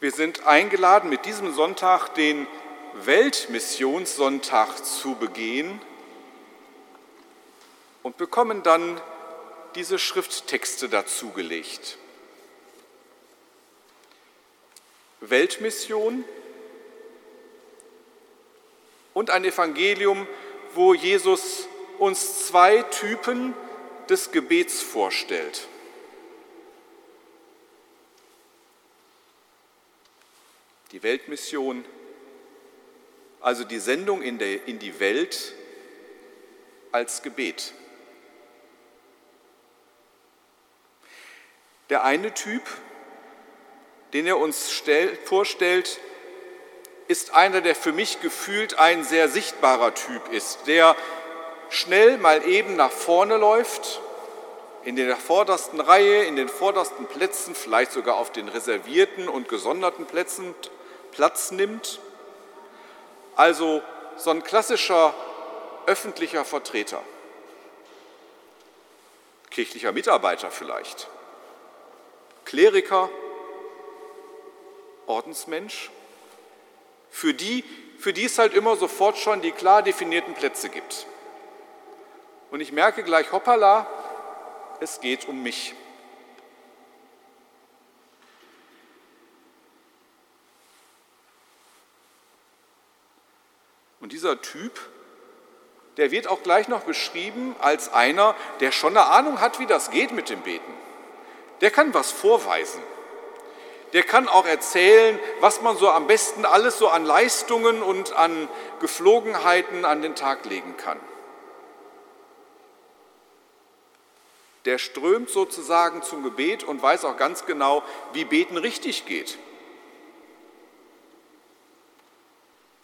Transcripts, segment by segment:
Wir sind eingeladen, mit diesem Sonntag den Weltmissionssonntag zu begehen und bekommen dann diese Schrifttexte dazugelegt. Weltmission und ein Evangelium, wo Jesus uns zwei Typen des Gebets vorstellt. Die Weltmission, also die Sendung in, der, in die Welt als Gebet. Der eine Typ, den er uns stell, vorstellt, ist einer, der für mich gefühlt ein sehr sichtbarer Typ ist, der schnell mal eben nach vorne läuft, in der vordersten Reihe, in den vordersten Plätzen, vielleicht sogar auf den reservierten und gesonderten Plätzen Platz nimmt. Also so ein klassischer öffentlicher Vertreter, kirchlicher Mitarbeiter vielleicht, Kleriker, Ordensmensch, für die, für die es halt immer sofort schon die klar definierten Plätze gibt. Und ich merke gleich, hoppala, es geht um mich. Und dieser Typ, der wird auch gleich noch beschrieben als einer, der schon eine Ahnung hat, wie das geht mit dem Beten. Der kann was vorweisen. Der kann auch erzählen, was man so am besten alles so an Leistungen und an Geflogenheiten an den Tag legen kann. Der strömt sozusagen zum Gebet und weiß auch ganz genau, wie Beten richtig geht.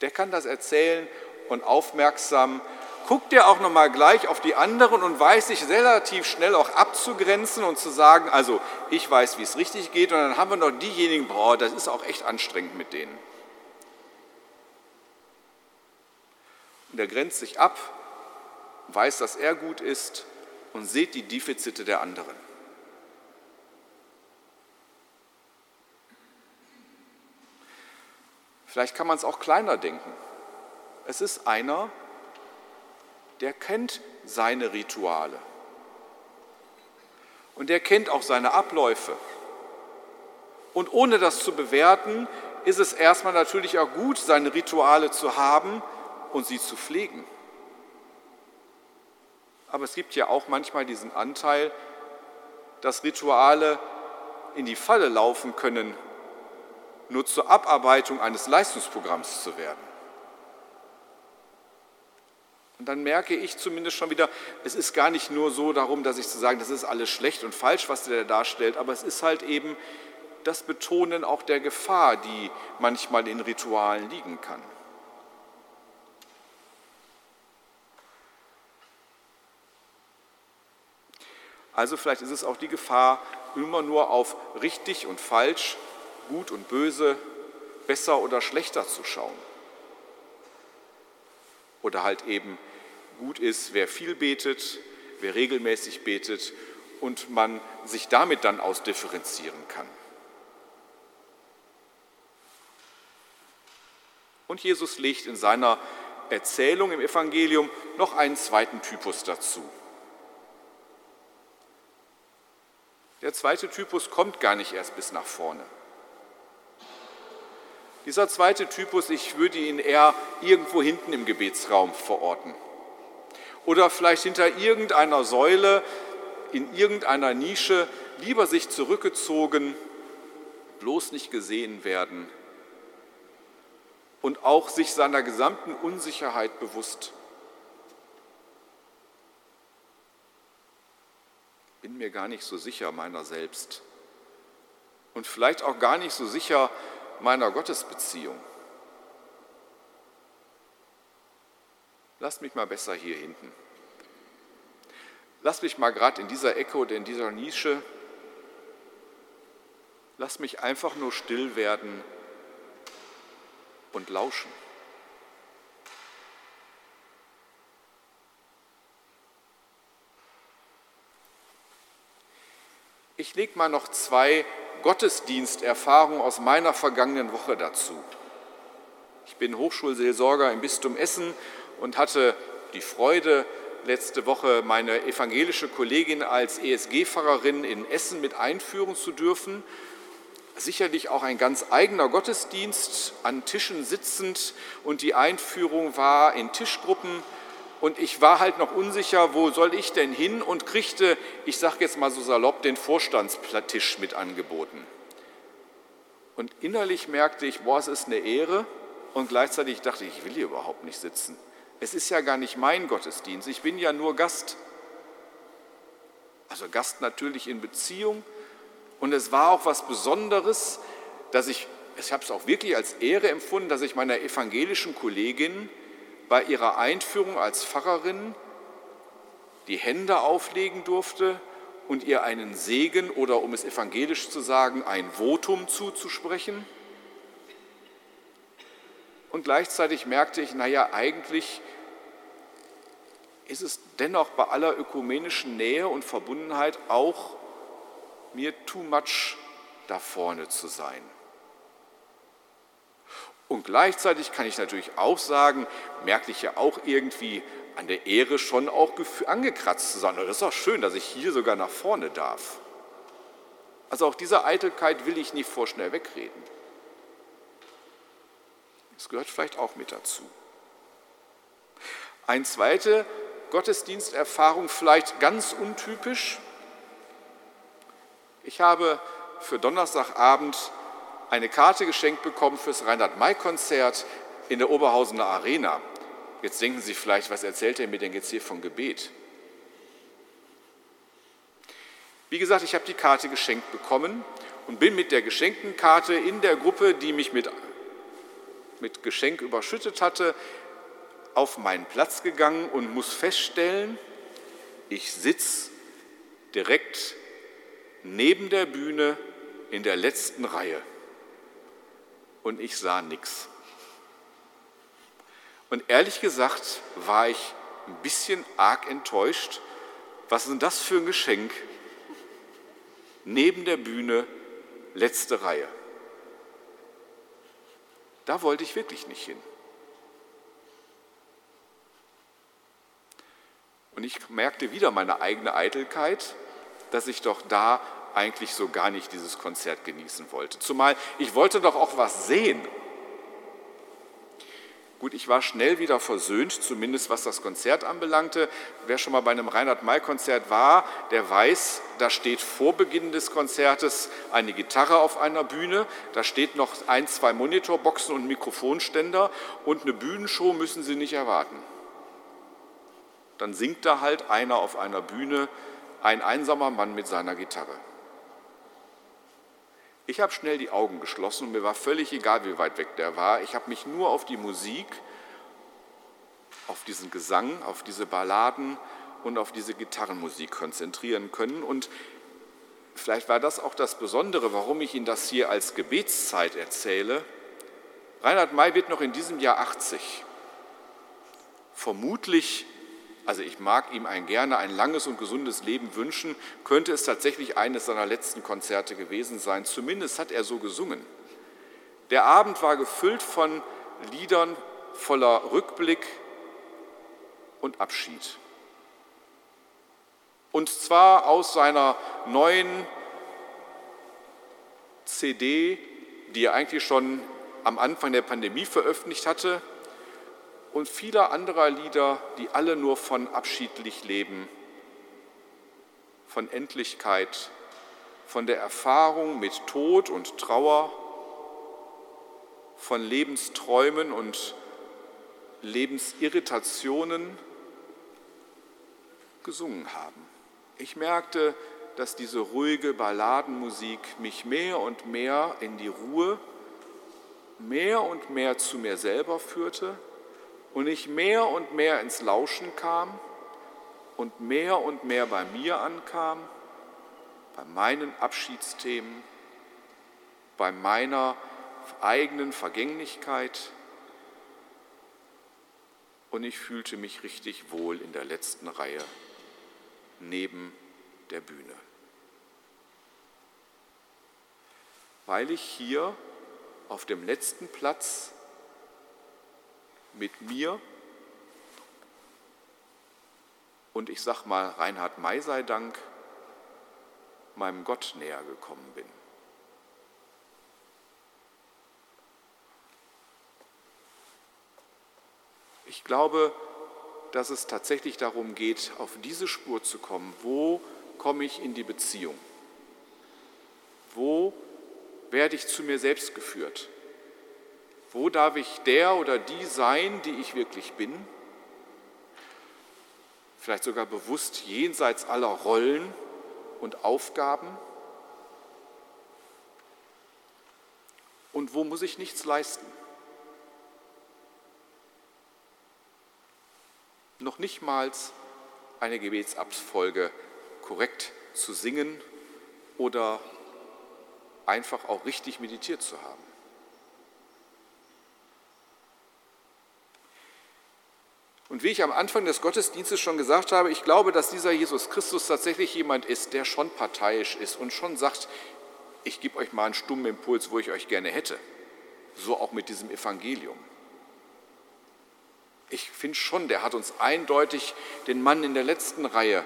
Der kann das erzählen und aufmerksam guckt er auch noch mal gleich auf die anderen und weiß sich relativ schnell auch abzugrenzen und zu sagen, also ich weiß, wie es richtig geht und dann haben wir noch diejenigen, boah, das ist auch echt anstrengend mit denen. Und er grenzt sich ab, weiß, dass er gut ist und sieht die Defizite der anderen. Vielleicht kann man es auch kleiner denken. Es ist einer, der kennt seine Rituale. Und der kennt auch seine Abläufe. Und ohne das zu bewerten, ist es erstmal natürlich auch gut, seine Rituale zu haben und sie zu pflegen. Aber es gibt ja auch manchmal diesen Anteil, dass Rituale in die Falle laufen können nur zur Abarbeitung eines Leistungsprogramms zu werden. Und dann merke ich zumindest schon wieder, es ist gar nicht nur so darum, dass ich zu sagen, das ist alles schlecht und falsch, was der darstellt, aber es ist halt eben das Betonen auch der Gefahr, die manchmal in Ritualen liegen kann. Also vielleicht ist es auch die Gefahr, immer nur auf richtig und falsch Gut und Böse, besser oder schlechter zu schauen. Oder halt eben gut ist, wer viel betet, wer regelmäßig betet und man sich damit dann ausdifferenzieren kann. Und Jesus legt in seiner Erzählung im Evangelium noch einen zweiten Typus dazu. Der zweite Typus kommt gar nicht erst bis nach vorne. Dieser zweite Typus, ich würde ihn eher irgendwo hinten im Gebetsraum verorten. Oder vielleicht hinter irgendeiner Säule, in irgendeiner Nische, lieber sich zurückgezogen, bloß nicht gesehen werden und auch sich seiner gesamten Unsicherheit bewusst. Bin mir gar nicht so sicher meiner selbst und vielleicht auch gar nicht so sicher meiner Gottesbeziehung. Lass mich mal besser hier hinten. Lass mich mal gerade in dieser Ecke oder in dieser Nische. Lass mich einfach nur still werden und lauschen. Ich lege mal noch zwei Gottesdiensterfahrung aus meiner vergangenen Woche dazu. Ich bin Hochschulseelsorger im Bistum Essen und hatte die Freude, letzte Woche meine evangelische Kollegin als ESG-Pfarrerin in Essen mit einführen zu dürfen. Sicherlich auch ein ganz eigener Gottesdienst, an Tischen sitzend und die Einführung war in Tischgruppen und ich war halt noch unsicher, wo soll ich denn hin und kriegte, ich sage jetzt mal so salopp, den Vorstandstisch mit angeboten. Und innerlich merkte ich, boah, es ist eine Ehre und gleichzeitig dachte ich, ich will hier überhaupt nicht sitzen. Es ist ja gar nicht mein Gottesdienst, ich bin ja nur Gast. Also Gast natürlich in Beziehung. Und es war auch was Besonderes, dass ich, ich habe es auch wirklich als Ehre empfunden, dass ich meiner evangelischen Kollegin bei ihrer Einführung als Pfarrerin die Hände auflegen durfte und ihr einen Segen oder um es evangelisch zu sagen, ein Votum zuzusprechen. Und gleichzeitig merkte ich, naja, eigentlich ist es dennoch bei aller ökumenischen Nähe und Verbundenheit auch mir too much da vorne zu sein. Und gleichzeitig kann ich natürlich auch sagen, merke ich ja auch irgendwie an der Ehre schon auch angekratzt zu sein. Und das ist auch schön, dass ich hier sogar nach vorne darf. Also auch diese Eitelkeit will ich nicht vorschnell wegreden. Das gehört vielleicht auch mit dazu. Eine zweite Gottesdiensterfahrung, vielleicht ganz untypisch. Ich habe für Donnerstagabend eine Karte geschenkt bekommen fürs Reinhard-May-Konzert in der Oberhausener Arena. Jetzt denken Sie vielleicht, was erzählt er mir denn jetzt hier von Gebet? Wie gesagt, ich habe die Karte geschenkt bekommen und bin mit der geschenkten Karte in der Gruppe, die mich mit mit Geschenk überschüttet hatte, auf meinen Platz gegangen und muss feststellen, ich sitze direkt neben der Bühne in der letzten Reihe und ich sah nichts. Und ehrlich gesagt war ich ein bisschen arg enttäuscht. Was ist denn das für ein Geschenk? Neben der Bühne, letzte Reihe. Da wollte ich wirklich nicht hin. Und ich merkte wieder meine eigene Eitelkeit, dass ich doch da eigentlich so gar nicht dieses Konzert genießen wollte. Zumal ich wollte doch auch was sehen. Gut, ich war schnell wieder versöhnt, zumindest was das Konzert anbelangte. Wer schon mal bei einem Reinhard-May-Konzert war, der weiß, da steht vor Beginn des Konzertes eine Gitarre auf einer Bühne, da steht noch ein, zwei Monitorboxen und Mikrofonständer und eine Bühnenshow müssen Sie nicht erwarten. Dann singt da halt einer auf einer Bühne, ein einsamer Mann mit seiner Gitarre. Ich habe schnell die Augen geschlossen und mir war völlig egal, wie weit weg der war. Ich habe mich nur auf die Musik, auf diesen Gesang, auf diese Balladen und auf diese Gitarrenmusik konzentrieren können. Und vielleicht war das auch das Besondere, warum ich Ihnen das hier als Gebetszeit erzähle. Reinhard May wird noch in diesem Jahr 80. Vermutlich also ich mag ihm ein gerne ein langes und gesundes Leben wünschen, könnte es tatsächlich eines seiner letzten Konzerte gewesen sein. Zumindest hat er so gesungen. Der Abend war gefüllt von Liedern voller Rückblick und Abschied. Und zwar aus seiner neuen CD, die er eigentlich schon am Anfang der Pandemie veröffentlicht hatte, und vieler anderer Lieder, die alle nur von abschiedlich leben, von Endlichkeit, von der Erfahrung mit Tod und Trauer, von Lebensträumen und Lebensirritationen gesungen haben. Ich merkte, dass diese ruhige Balladenmusik mich mehr und mehr in die Ruhe, mehr und mehr zu mir selber führte und ich mehr und mehr ins Lauschen kam und mehr und mehr bei mir ankam, bei meinen Abschiedsthemen, bei meiner eigenen Vergänglichkeit. Und ich fühlte mich richtig wohl in der letzten Reihe neben der Bühne. weil ich hier auf dem letzten Platz mit mir und ich sag mal Reinhard May sei Dank meinem Gott näher gekommen bin. Ich glaube, dass es tatsächlich darum geht, auf diese Spur zu kommen. Wo komme ich in die Beziehung? Wo werde ich zu mir selbst geführt? Wo darf ich der oder die sein, die ich wirklich bin? Vielleicht sogar bewusst jenseits aller Rollen und Aufgaben? Und wo muss ich nichts leisten? Noch nicht mal eine Gebetsabfolge korrekt zu singen oder einfach auch richtig meditiert zu haben. Und wie ich am Anfang des Gottesdienstes schon gesagt habe, ich glaube, dass dieser Jesus Christus tatsächlich jemand ist, der schon parteiisch ist und schon sagt, ich gebe euch mal einen stummen Impuls, wo ich euch gerne hätte. So auch mit diesem Evangelium. Ich finde schon, der hat uns eindeutig den Mann in der letzten Reihe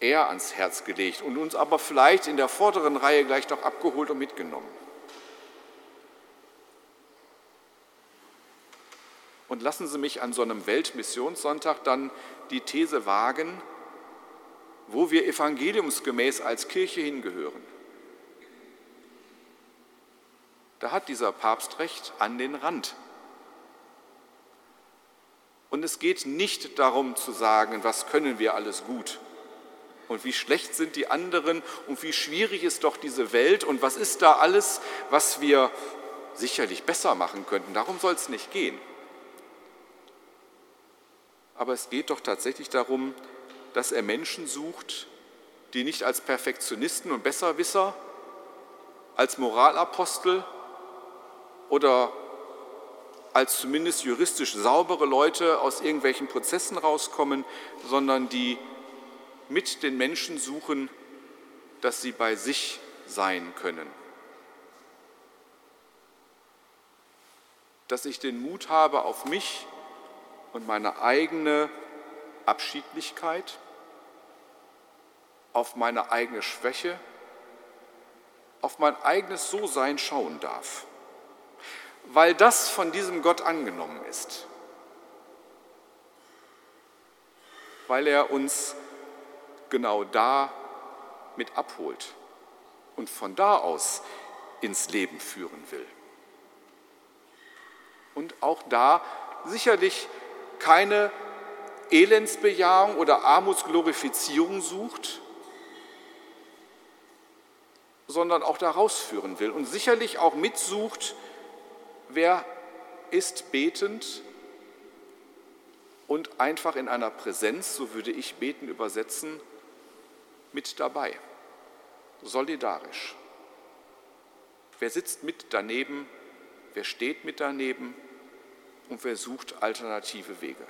eher ans Herz gelegt und uns aber vielleicht in der vorderen Reihe gleich noch abgeholt und mitgenommen. Und lassen Sie mich an so einem Weltmissionssonntag dann die These wagen, wo wir evangeliumsgemäß als Kirche hingehören. Da hat dieser Papst recht an den Rand. Und es geht nicht darum zu sagen, was können wir alles gut und wie schlecht sind die anderen und wie schwierig ist doch diese Welt und was ist da alles, was wir sicherlich besser machen könnten. Darum soll es nicht gehen aber es geht doch tatsächlich darum, dass er Menschen sucht, die nicht als Perfektionisten und Besserwisser, als Moralapostel oder als zumindest juristisch saubere Leute aus irgendwelchen Prozessen rauskommen, sondern die mit den Menschen suchen, dass sie bei sich sein können. Dass ich den Mut habe, auf mich und meine eigene Abschiedlichkeit, auf meine eigene Schwäche, auf mein eigenes So-Sein schauen darf, weil das von diesem Gott angenommen ist, weil er uns genau da mit abholt und von da aus ins Leben führen will. Und auch da sicherlich keine Elendsbejahung oder Armutsglorifizierung sucht, sondern auch da rausführen will und sicherlich auch mitsucht, wer ist betend und einfach in einer Präsenz, so würde ich beten übersetzen, mit dabei, solidarisch. Wer sitzt mit daneben, wer steht mit daneben, und wer sucht alternative Wege.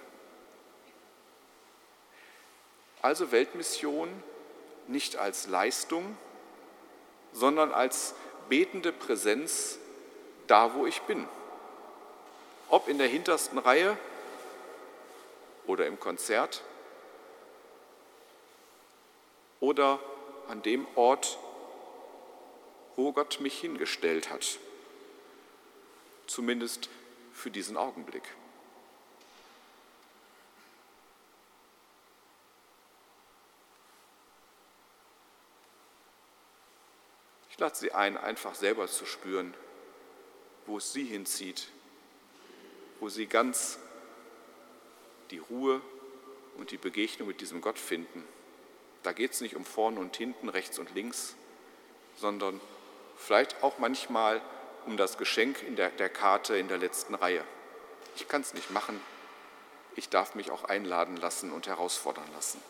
Also Weltmission nicht als Leistung, sondern als betende Präsenz da, wo ich bin. Ob in der hintersten Reihe oder im Konzert oder an dem Ort, wo Gott mich hingestellt hat. Zumindest für diesen Augenblick. Ich lade Sie ein, einfach selber zu spüren, wo es Sie hinzieht, wo Sie ganz die Ruhe und die Begegnung mit diesem Gott finden. Da geht es nicht um vorne und hinten, rechts und links, sondern vielleicht auch manchmal um das Geschenk in der, der Karte in der letzten Reihe. Ich kann es nicht machen. Ich darf mich auch einladen lassen und herausfordern lassen.